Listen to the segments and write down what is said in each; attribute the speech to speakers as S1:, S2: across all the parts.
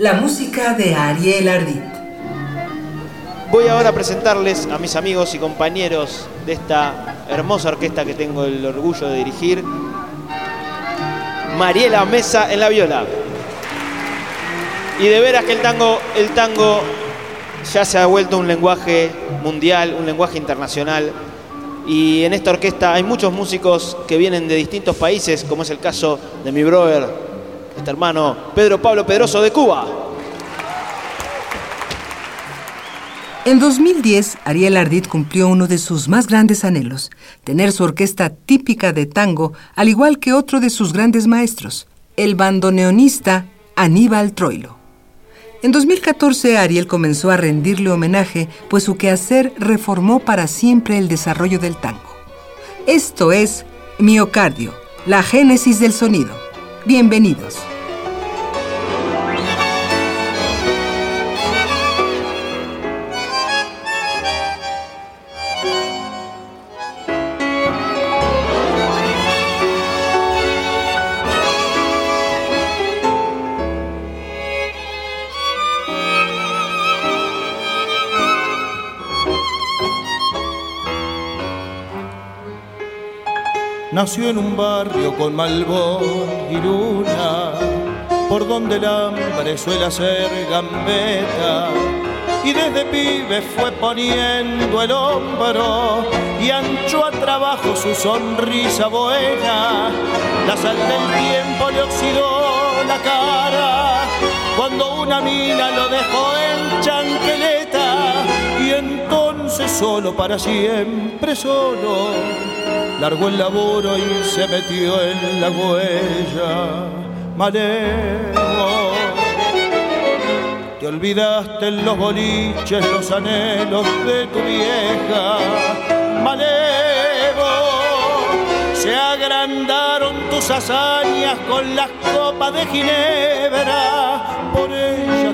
S1: La música de Ariel Ardit.
S2: Voy ahora a presentarles a mis amigos y compañeros de esta hermosa orquesta que tengo el orgullo de dirigir. Mariela Mesa en la viola. Y de veras que el tango, el tango ya se ha vuelto un lenguaje mundial, un lenguaje internacional. Y en esta orquesta hay muchos músicos que vienen de distintos países, como es el caso de mi brother, este hermano Pedro Pablo Pedroso de Cuba.
S1: En 2010, Ariel Ardit cumplió uno de sus más grandes anhelos, tener su orquesta típica de tango, al igual que otro de sus grandes maestros, el bandoneonista Aníbal Troilo. En 2014, Ariel comenzó a rendirle homenaje, pues su quehacer reformó para siempre el desarrollo del tango. Esto es Miocardio, la génesis del sonido. Bienvenidos.
S3: Nació en un barrio con malbón y luna, por donde el hambre suele hacer gambeta. Y desde pibe fue poniendo el hombro y ancho a trabajo su sonrisa buena. La sal del tiempo le oxidó la cara cuando una mina lo dejó en chanqueleta solo para siempre solo largó el laburo y se metió en la huella. Malevo, te olvidaste en los boliches los anhelos de tu vieja. Malevo, se agrandaron tus hazañas con las copas de Ginebra. Por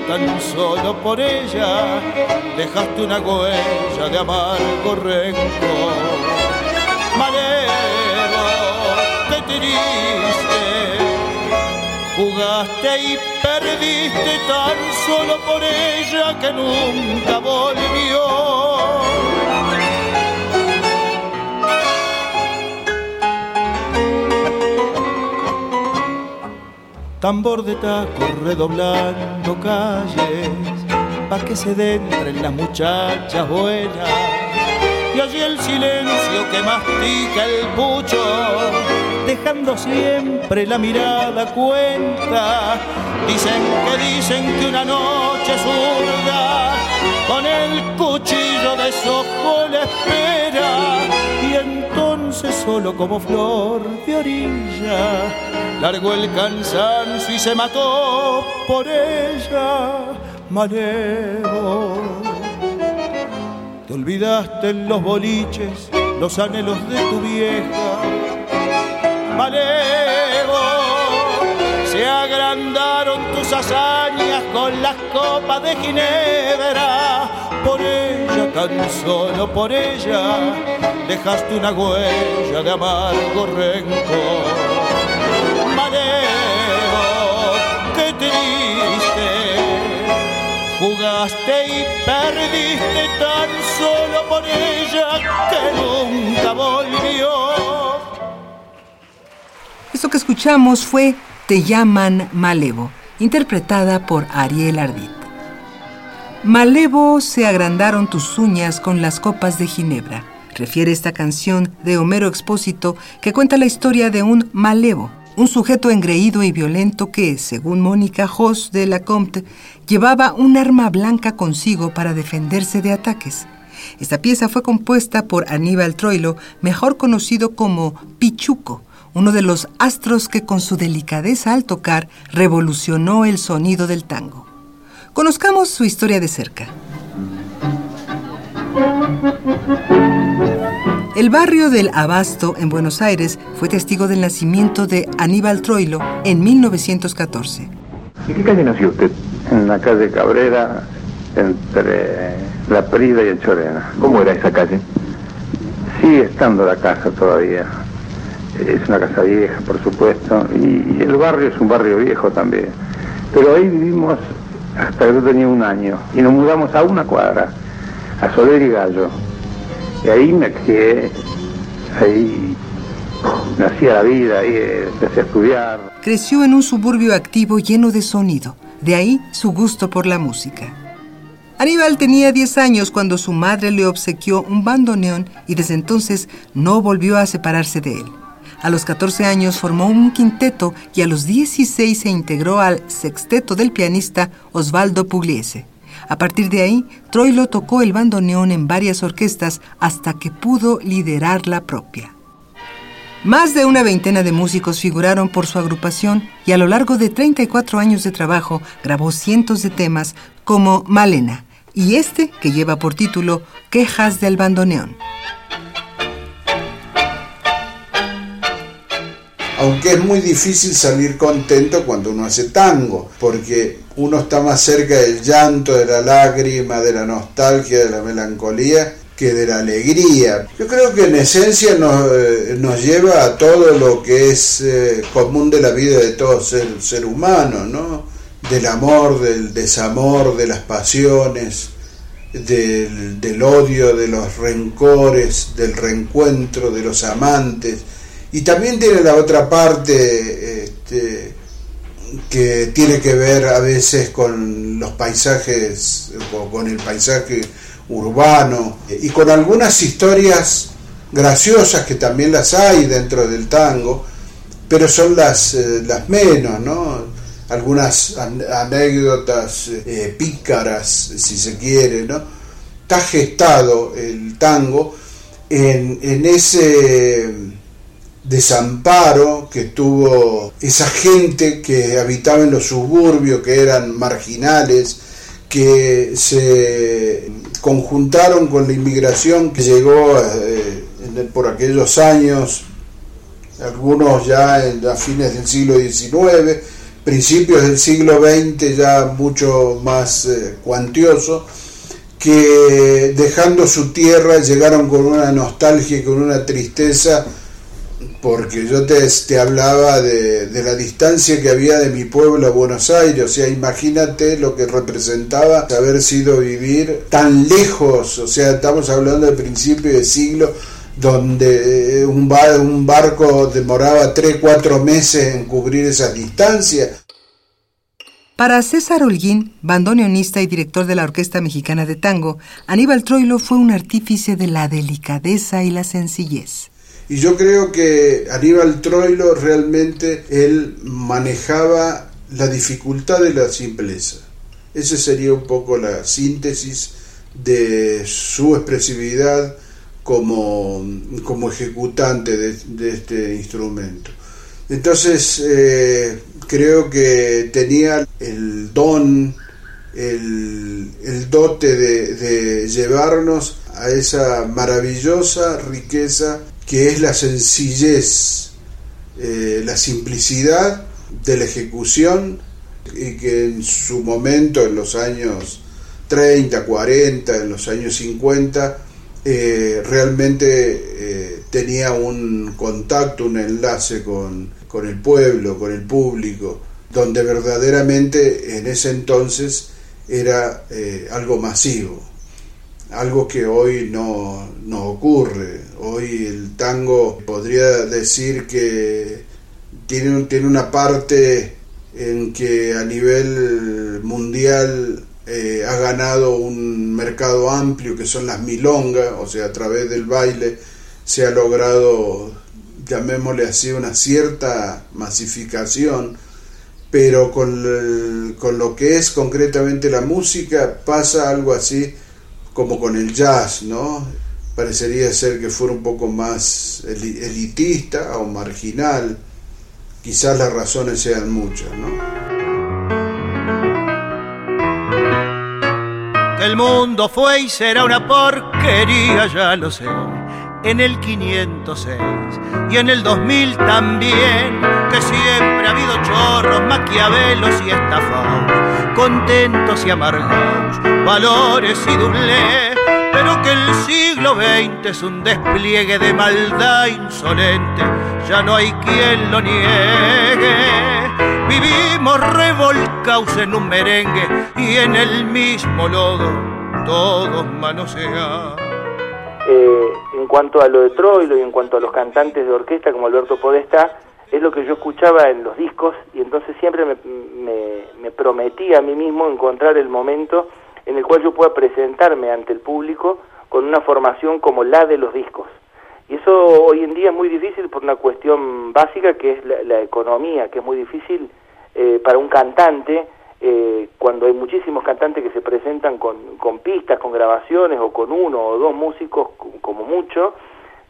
S3: tan solo por ella, dejaste una huella de amargo rencor qué triste. Jugaste y perdiste tan solo por ella que nunca volvió. Tambor de taco redoblando calles, pa' que se dentren las muchachas buenas y allí el silencio que mastica el pucho, dejando siempre la mirada cuenta. Dicen que dicen que una noche zurda con el cuchillo de sojo le espera y entonces solo como flor de orilla largó el cansancio y se mató por ella. Malevo te olvidaste en los boliches los anhelos de tu vieja. Malevo, se agrandaron tus hazañas con las copas de Ginebra. Por ella, tan solo por ella, dejaste una huella de amargo rencor. Jugaste y perdiste tan solo por ella que nunca volvió.
S1: Esto que escuchamos fue Te llaman Malevo, interpretada por Ariel Ardit. Malevo se agrandaron tus uñas con las copas de Ginebra. Refiere esta canción de Homero Expósito que cuenta la historia de un malevo, un sujeto engreído y violento que, según Mónica Jos de la Comte, llevaba un arma blanca consigo para defenderse de ataques. Esta pieza fue compuesta por Aníbal Troilo, mejor conocido como Pichuco, uno de los astros que con su delicadeza al tocar revolucionó el sonido del tango. Conozcamos su historia de cerca. El barrio del Abasto en Buenos Aires fue testigo del nacimiento de Aníbal Troilo en 1914.
S4: ¿En qué calle nació usted? En la calle Cabrera, entre La Prida y el Chorena. ¿Cómo era esa calle? Sigue estando la casa todavía. Es una casa vieja, por supuesto, y, el barrio es un barrio viejo también. Pero ahí vivimos hasta que yo tenía un año y nos mudamos a una cuadra, a Soler y Gallo. Ahí me crié, ahí nacía la vida, ahí empecé a estudiar.
S1: Creció en un suburbio activo lleno de sonido, de ahí su gusto por la música. Aníbal tenía 10 años cuando su madre le obsequió un bandoneón y desde entonces no volvió a separarse de él. A los 14 años formó un quinteto y a los 16 se integró al sexteto del pianista Osvaldo Pugliese. A partir de ahí, Troilo tocó el bandoneón en varias orquestas hasta que pudo liderar la propia. Más de una veintena de músicos figuraron por su agrupación y a lo largo de 34 años de trabajo grabó cientos de temas como Malena y este que lleva por título Quejas del bandoneón.
S5: Aunque es muy difícil salir contento cuando uno hace tango, porque uno está más cerca del llanto, de la lágrima, de la nostalgia, de la melancolía, que de la alegría. Yo creo que en esencia nos, eh, nos lleva a todo lo que es eh, común de la vida de todo ser, ser humano, ¿no? Del amor, del desamor, de las pasiones, del, del odio, de los rencores, del reencuentro, de los amantes y también tiene la otra parte este, que tiene que ver a veces con los paisajes, con el paisaje urbano y con algunas historias graciosas que también las hay dentro del tango, pero son las, eh, las menos, ¿no? Algunas anécdotas eh, pícaras, si se quiere, ¿no? Está gestado el tango en, en ese desamparo que tuvo esa gente que habitaba en los suburbios, que eran marginales, que se conjuntaron con la inmigración que llegó eh, por aquellos años, algunos ya en, a fines del siglo XIX, principios del siglo XX ya mucho más eh, cuantioso, que dejando su tierra llegaron con una nostalgia y con una tristeza porque yo te, te hablaba de, de, la distancia que había de mi pueblo a Buenos Aires, o sea, imagínate lo que representaba haber sido vivir tan lejos, o sea, estamos hablando del principio del siglo, donde eh, un, un barco demoraba 3, 4 meses en cubrir esa distancia.
S1: Para César Holguín, bandoneonista y director de la Orquesta Mexicana de Tango, Aníbal Troilo fue un artífice de la delicadeza y la sencillez.
S5: Y yo creo que Aníbal Troilo realmente él manejaba la dificultad de la simpleza. Esa sería un poco la síntesis de su expresividad como, como ejecutante de, este instrumento. Entonces eh, creo que tenía el don, el, el dote de, de llevarnos a esa maravillosa riqueza que es la sencillez, eh, la simplicidad de la ejecución y que en su momento, en los años 30, 40, en los años 50, eh, realmente eh, tenía un contacto, un enlace con, con el pueblo, con el público, donde verdaderamente en ese entonces era algo masivo algo que hoy no, ocurre. Hoy el tango podría decir que tiene, tiene una parte en que a nivel mundial eh, ha ganado un mercado amplio que son las milongas, o sea, a través del baile se ha logrado, llamémosle así, una cierta masificación, pero con, con lo que es concretamente la música pasa algo así como con el jazz, ¿no? Parecería ser que fuera un poco más elitista o marginal. Quizás las razones sean muchas, ¿no?
S3: el mundo fue y será una porquería, ya lo sé. En el 506 y en el 2000 también, que siempre ha habido chorros, maquiavelos y estafados, contentos y amargados, valores y doblez, pero que el siglo XX es un despliegue de maldad insolente, ya no hay quien lo niegue Vivimos revolcados en un merengue y en el mismo lodo todos manosean.
S6: Eh, en cuanto a lo de Troilo y en cuanto a los cantantes de orquesta como Alberto Podesta, es lo que yo escuchaba en los discos y entonces siempre me, me, prometí a mí mismo encontrar el momento en el cual yo pueda presentarme ante el público con una formación como la de los discos. Y eso hoy en día es muy difícil por una cuestión básica que es la, economía, que es muy difícil eh, para un cantante, eh, cuando hay muchísimos cantantes que se presentan con, con, pistas, con grabaciones o con uno o dos músicos como mucho,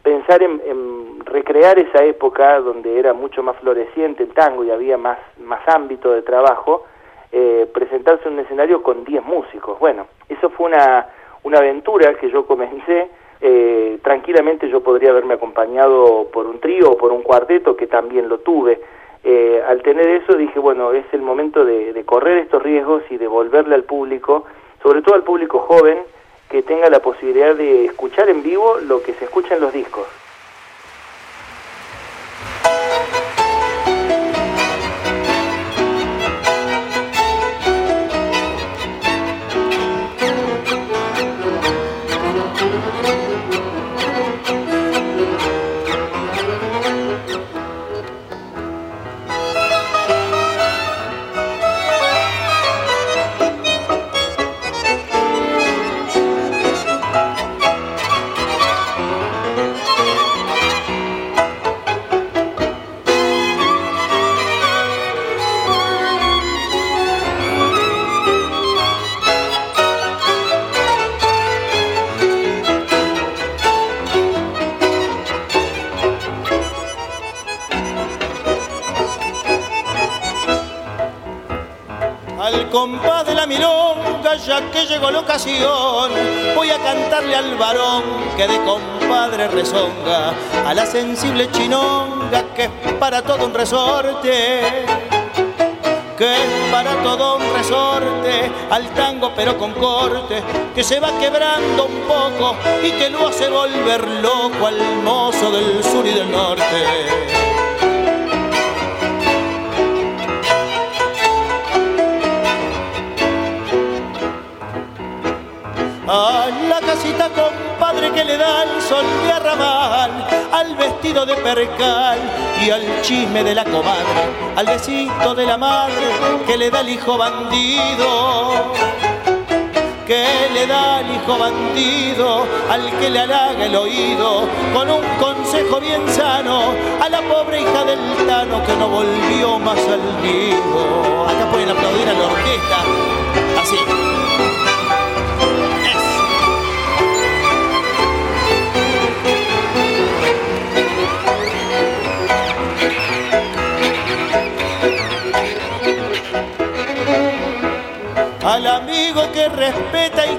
S6: pensar en, recrear esa época donde era mucho más floreciente el tango y había más, más ámbito de trabajo, eh, presentarse en un escenario con 10 músicos. Bueno, eso fue una, una aventura que yo comencé eh, tranquilamente yo podría haberme acompañado por un trío o por un cuarteto, que también lo tuve. Eh, al tener eso dije, bueno, es el momento de, de, correr estos riesgos y devolverle al público, sobre todo al público joven, que tenga la posibilidad de escuchar en vivo lo que se escucha en los discos.
S3: Que llegó la ocasión, voy a cantarle al varón que de compadre rezonga, a la sensible chinonga que es para todo un resorte que es para todo un resorte, al tango pero con corte, que se va quebrando un poco y que lo hace volver loco al mozo del sur y del norte. A la casita compadre que le da el sol de arrabal, al vestido de percal y al chisme de la comadre, al besito de la madre que le da el hijo bandido. Que le da al hijo bandido, al que le halaga el oído, con un consejo bien sano, a la pobre hija del Tano que no volvió más al nido. Acá pueden aplaudir a la orquesta, así.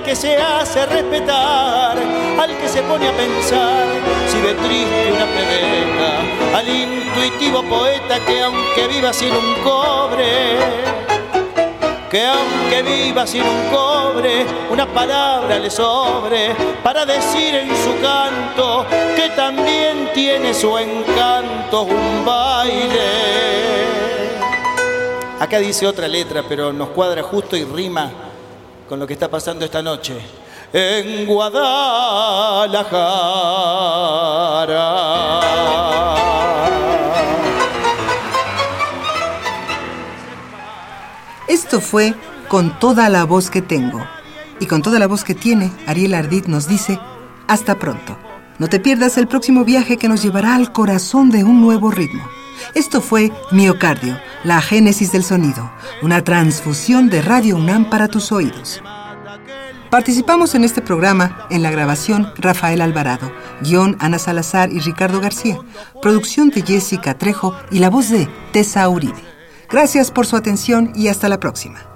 S3: Que se hace respetar, al que se pone a pensar si ve triste una plebeya, al intuitivo poeta que aunque viva sin un cobre, que aunque viva sin un cobre, una palabra le sobre para decir en su canto que también tiene su encanto un baile. Acá dice otra letra, pero nos cuadra justo y rima con lo que está pasando esta noche. En Guadalajara.
S1: Esto fue Con toda la voz que tengo. Y con toda la voz que tiene, Ariel Ardit nos dice, hasta pronto. No te pierdas el próximo viaje que nos llevará al corazón de un nuevo ritmo. Esto fue Miocardio, la génesis del sonido, una transfusión de Radio UNAM para tus oídos. Participamos en este programa en la grabación Rafael Alvarado, guion Ana Salazar y Ricardo García, producción de Jessica Trejo y la voz de Tessa Uribe. Gracias por su atención y hasta la próxima.